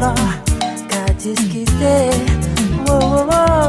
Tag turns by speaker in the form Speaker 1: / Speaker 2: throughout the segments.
Speaker 1: Got qu'à discuter. Wow.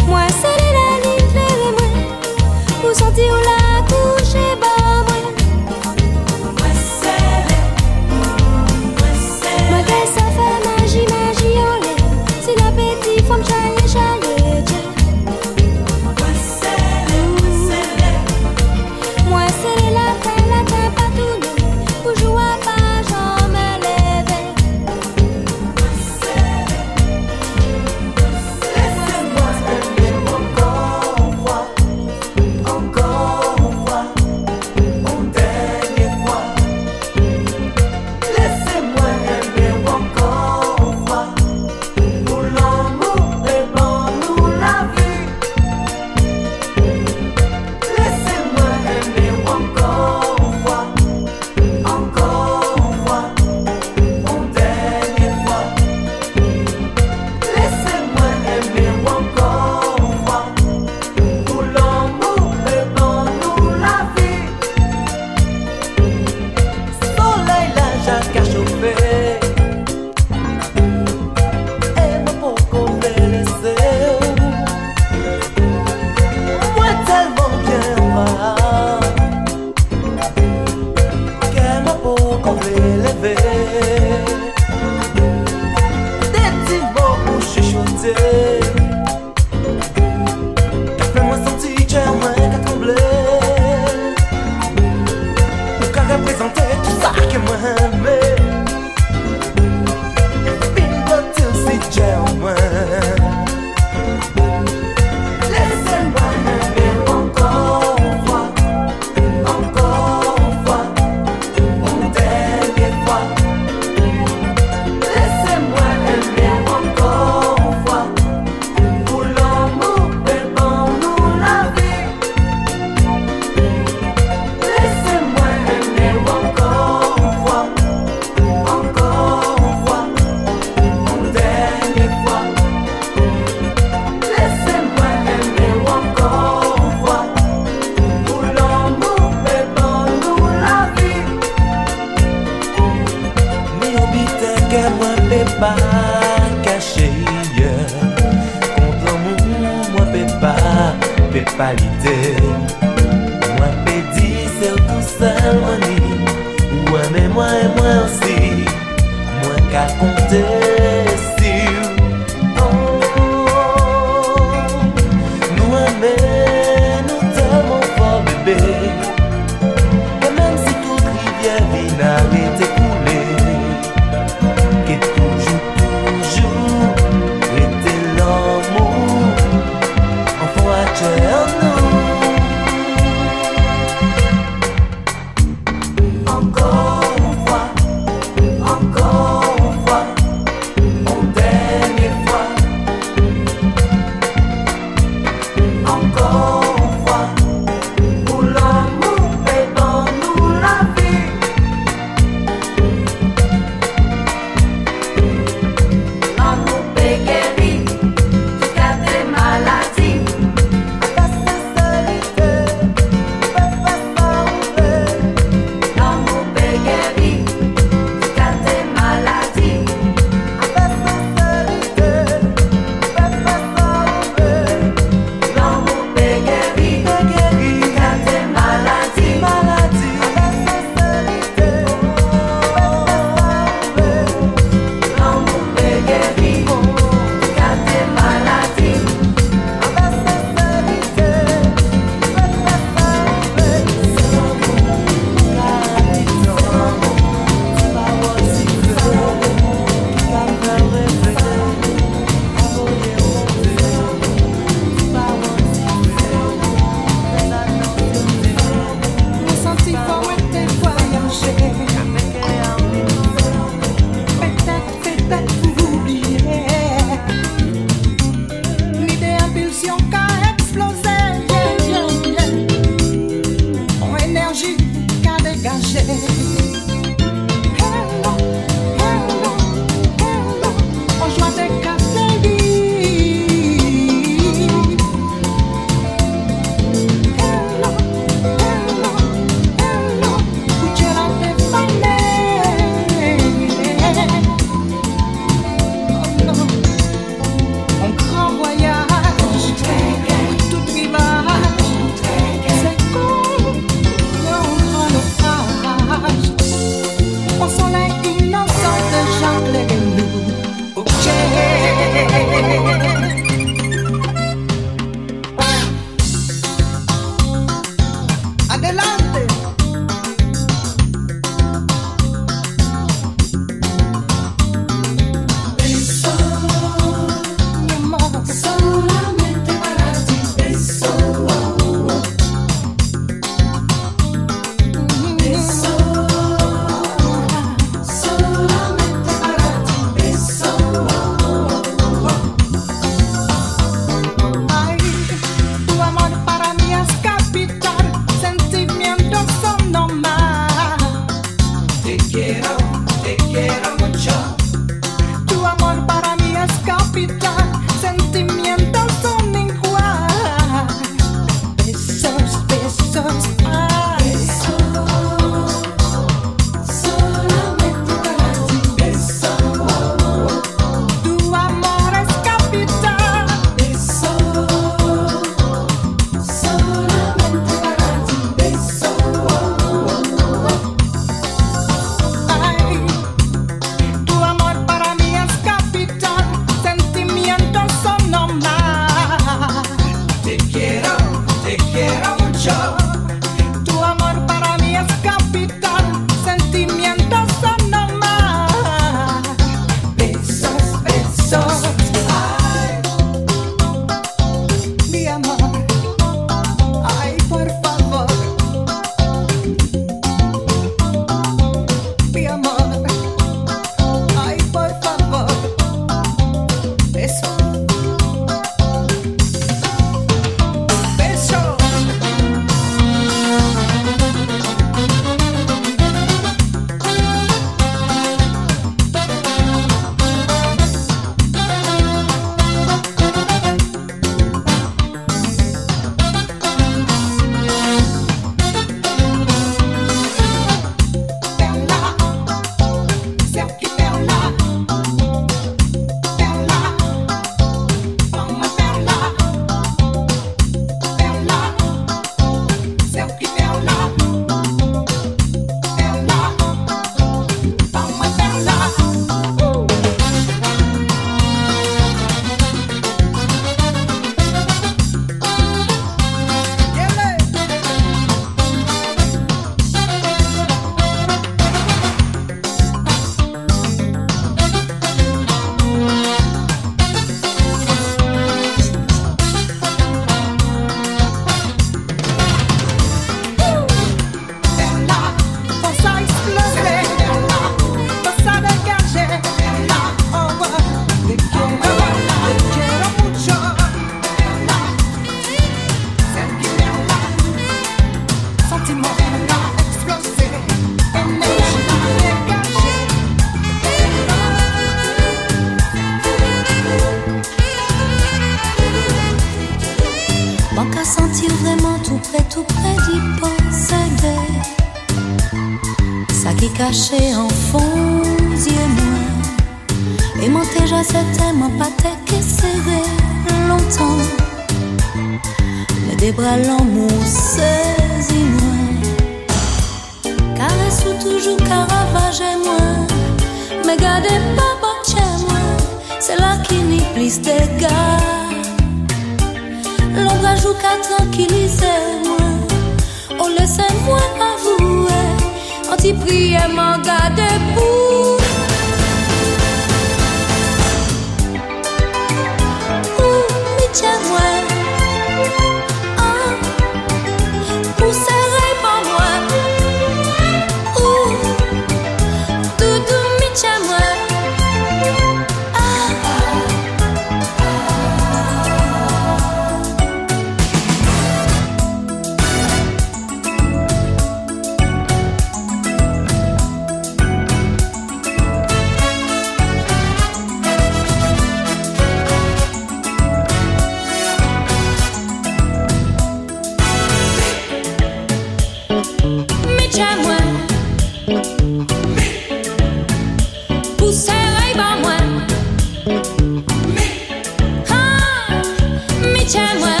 Speaker 1: time was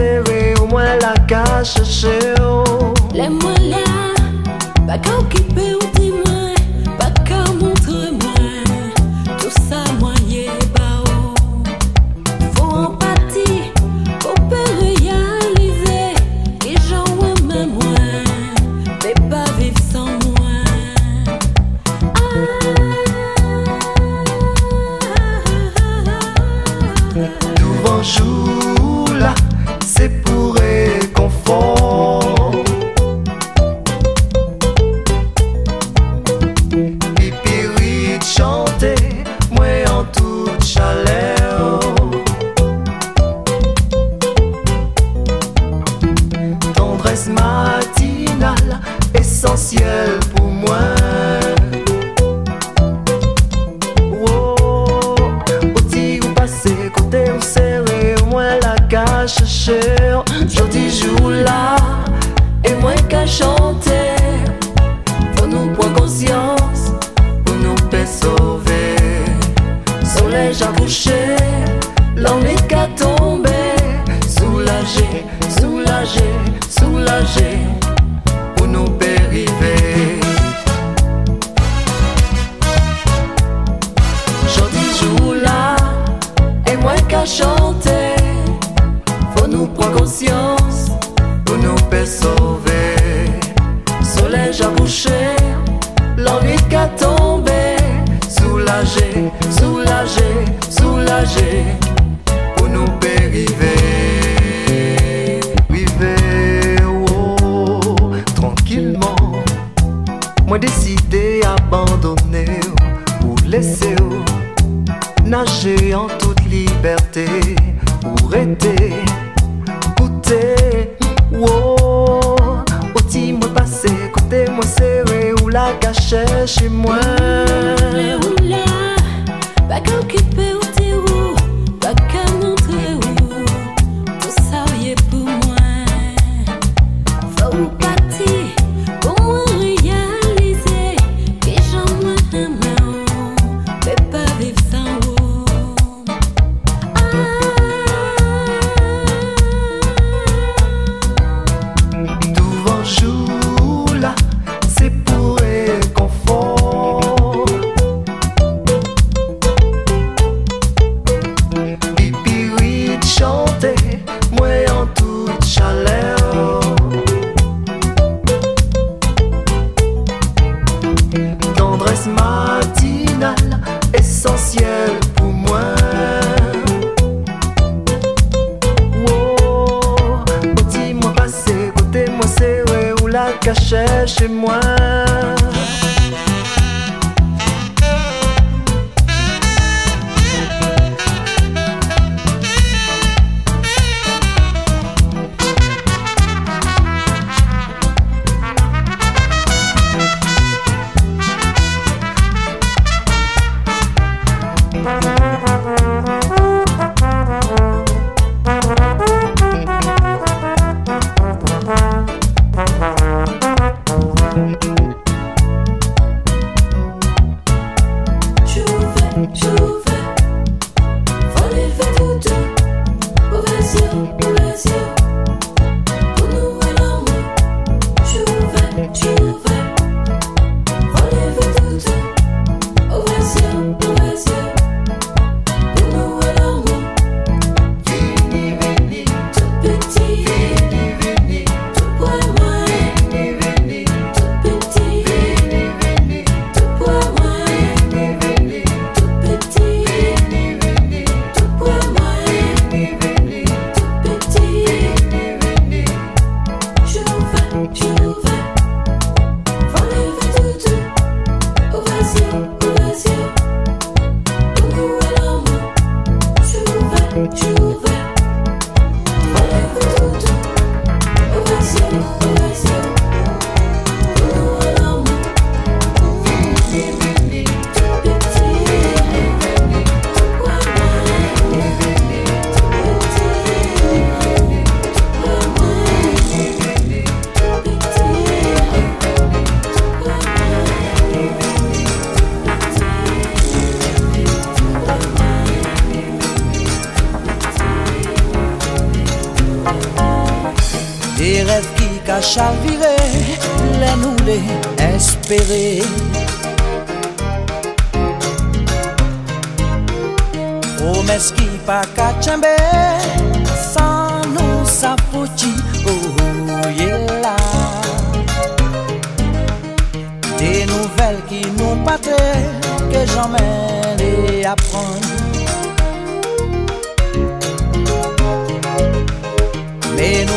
Speaker 1: se ve humo en la casa, se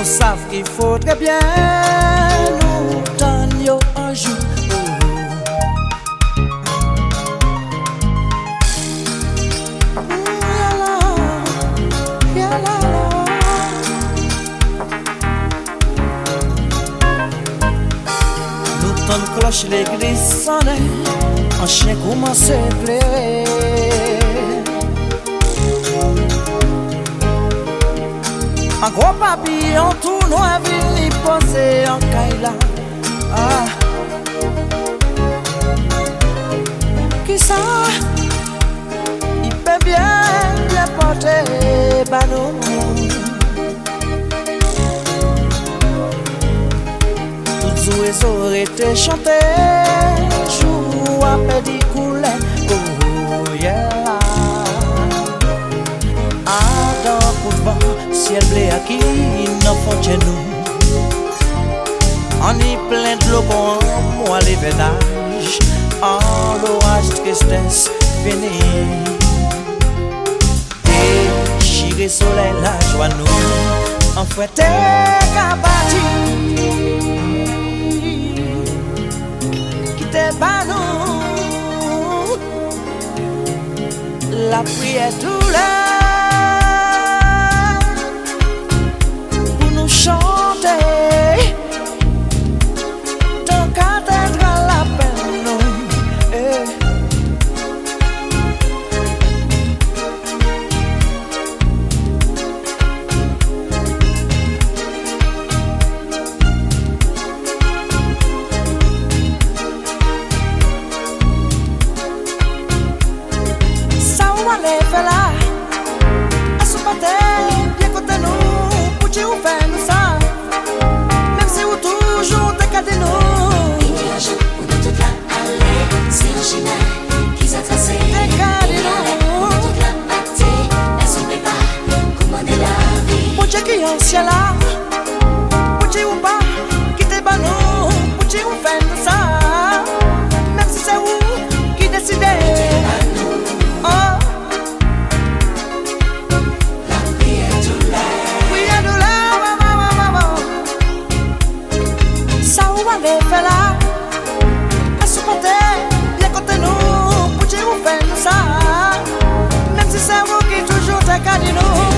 Speaker 1: nous
Speaker 2: savent qu'il faut
Speaker 3: très bien nous donner un jour. Cloche l'église sonnait, un chien commence à pleurer. Un gros papillon Bien, bien porter été chanté Chou à petit coulet Oh yeah Adore pour vent Ciel blé à qui n'en font chez nous. On y plein de l'eau pour moi les vénages En l'orage tristesse fini Et chiré soleil la joie nous En fouetté capati Qui te pas nous. La prière tout là Macarino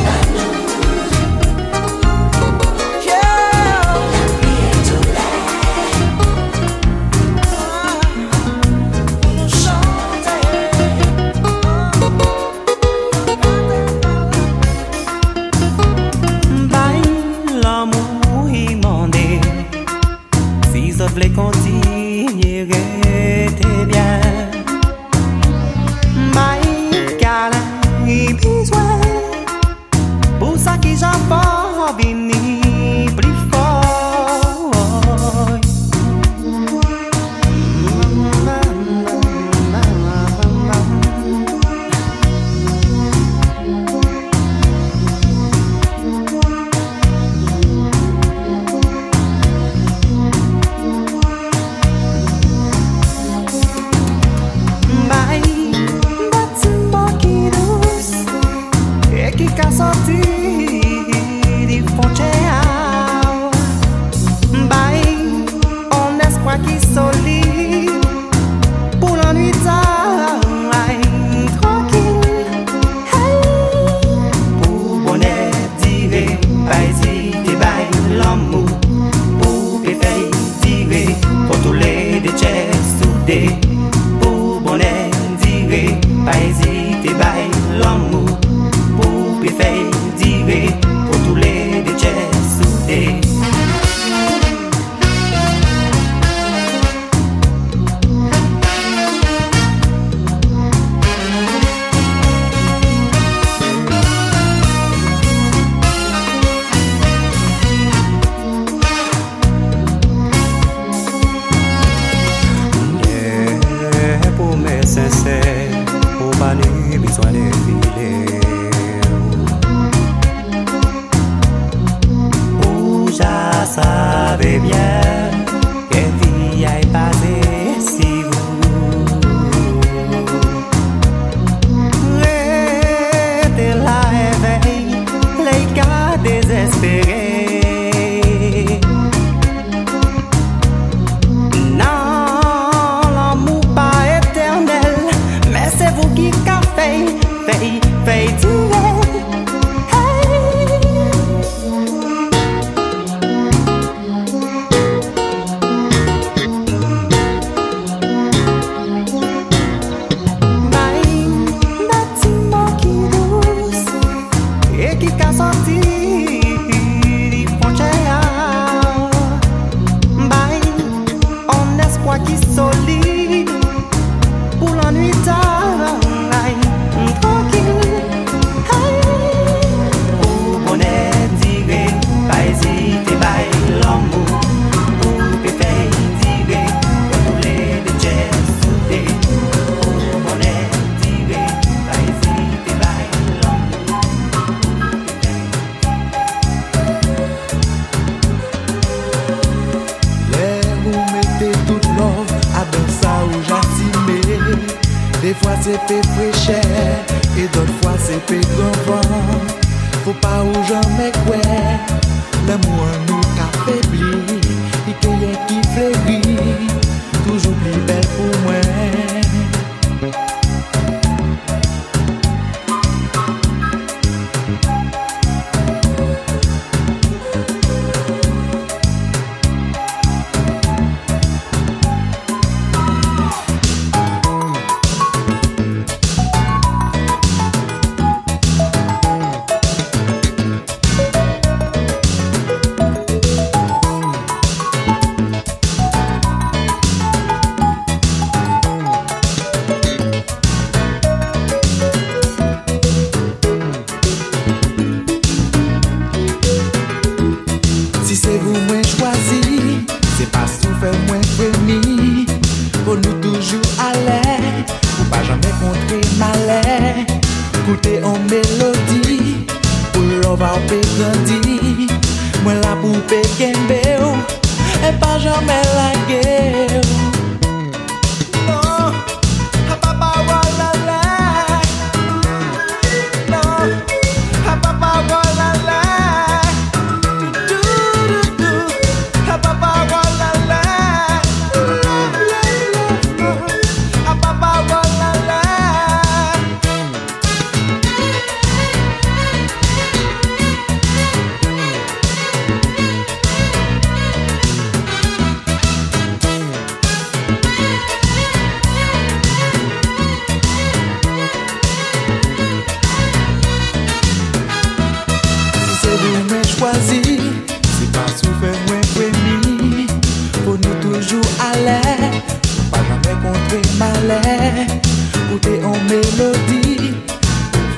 Speaker 3: melodi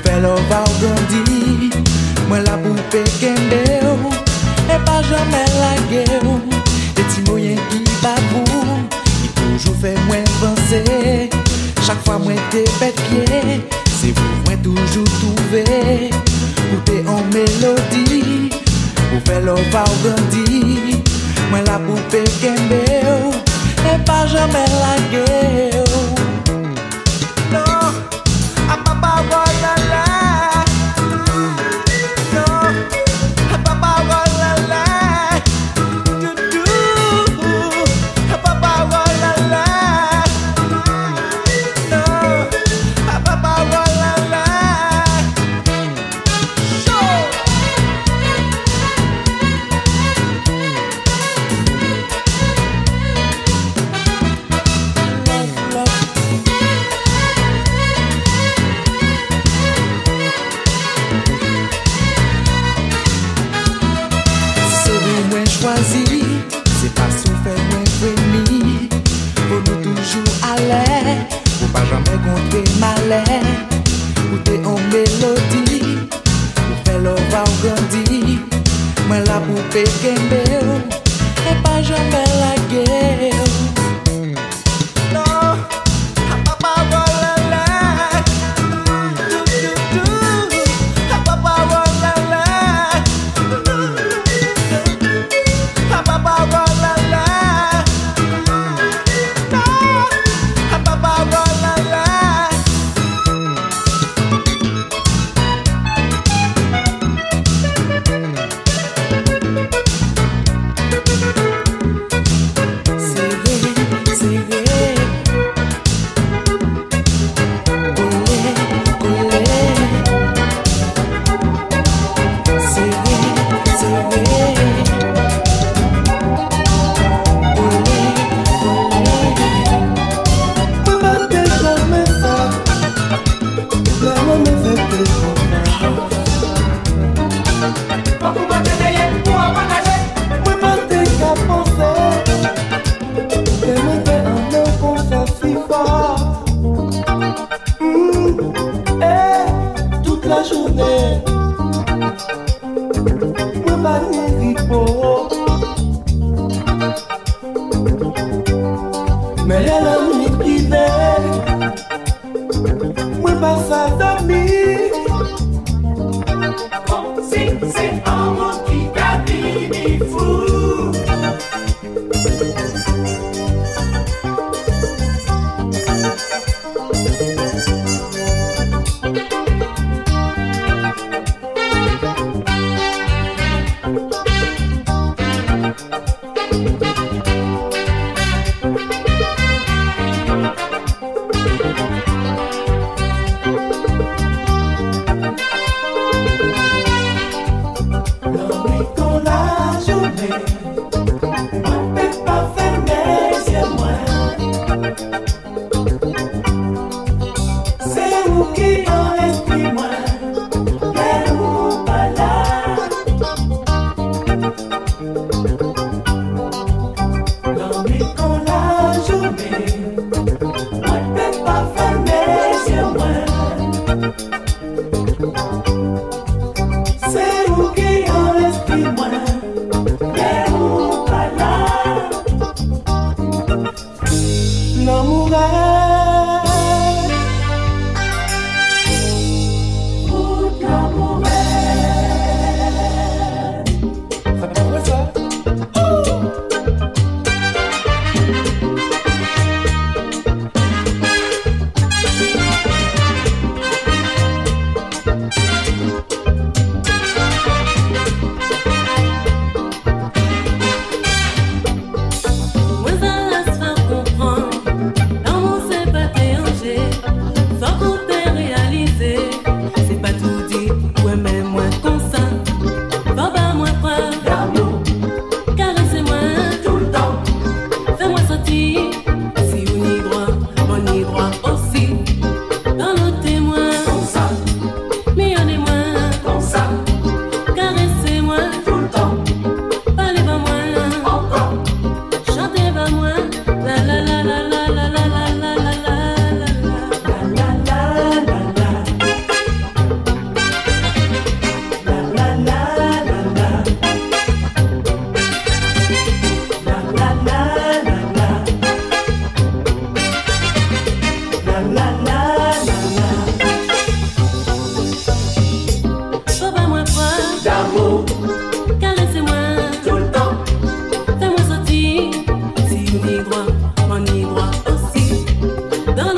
Speaker 3: Fè lò va ou gondi Mwen la pou pe kende ou E pa jomè lage ou E ti
Speaker 4: mwen ki
Speaker 5: babou Ki toujou fè mwen vansè Chak fwa mwen te
Speaker 6: pet pye Se pou mwen toujou touve. Ou te an melodi Ou fè lò va ou gondi Mwen
Speaker 7: la pou pe kende ou E pa jomè lage ou as Mwen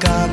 Speaker 7: Cả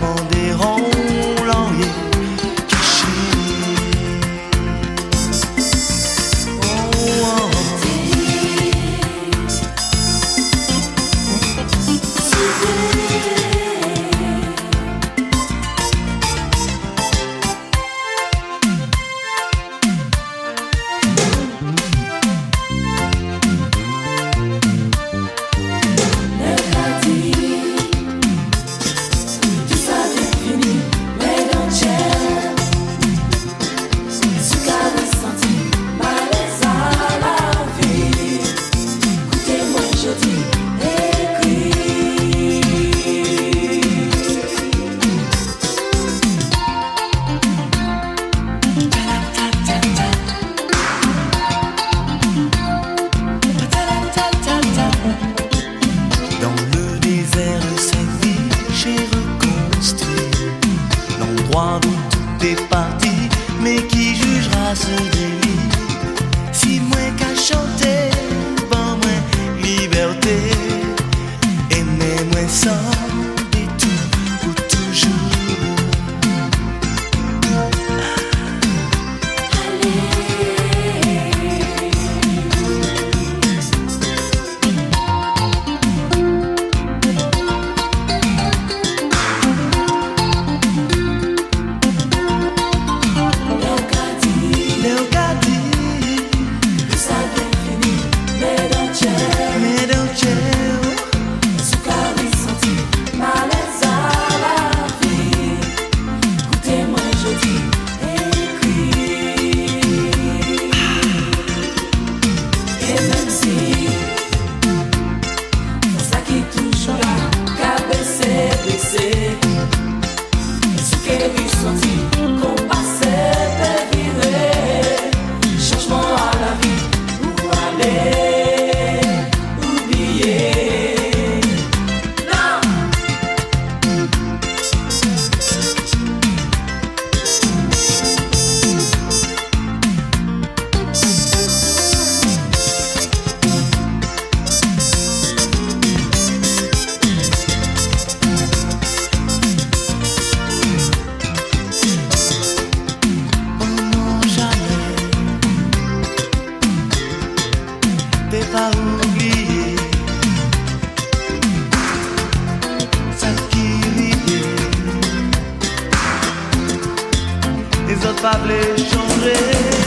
Speaker 7: fable changerez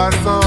Speaker 7: pasan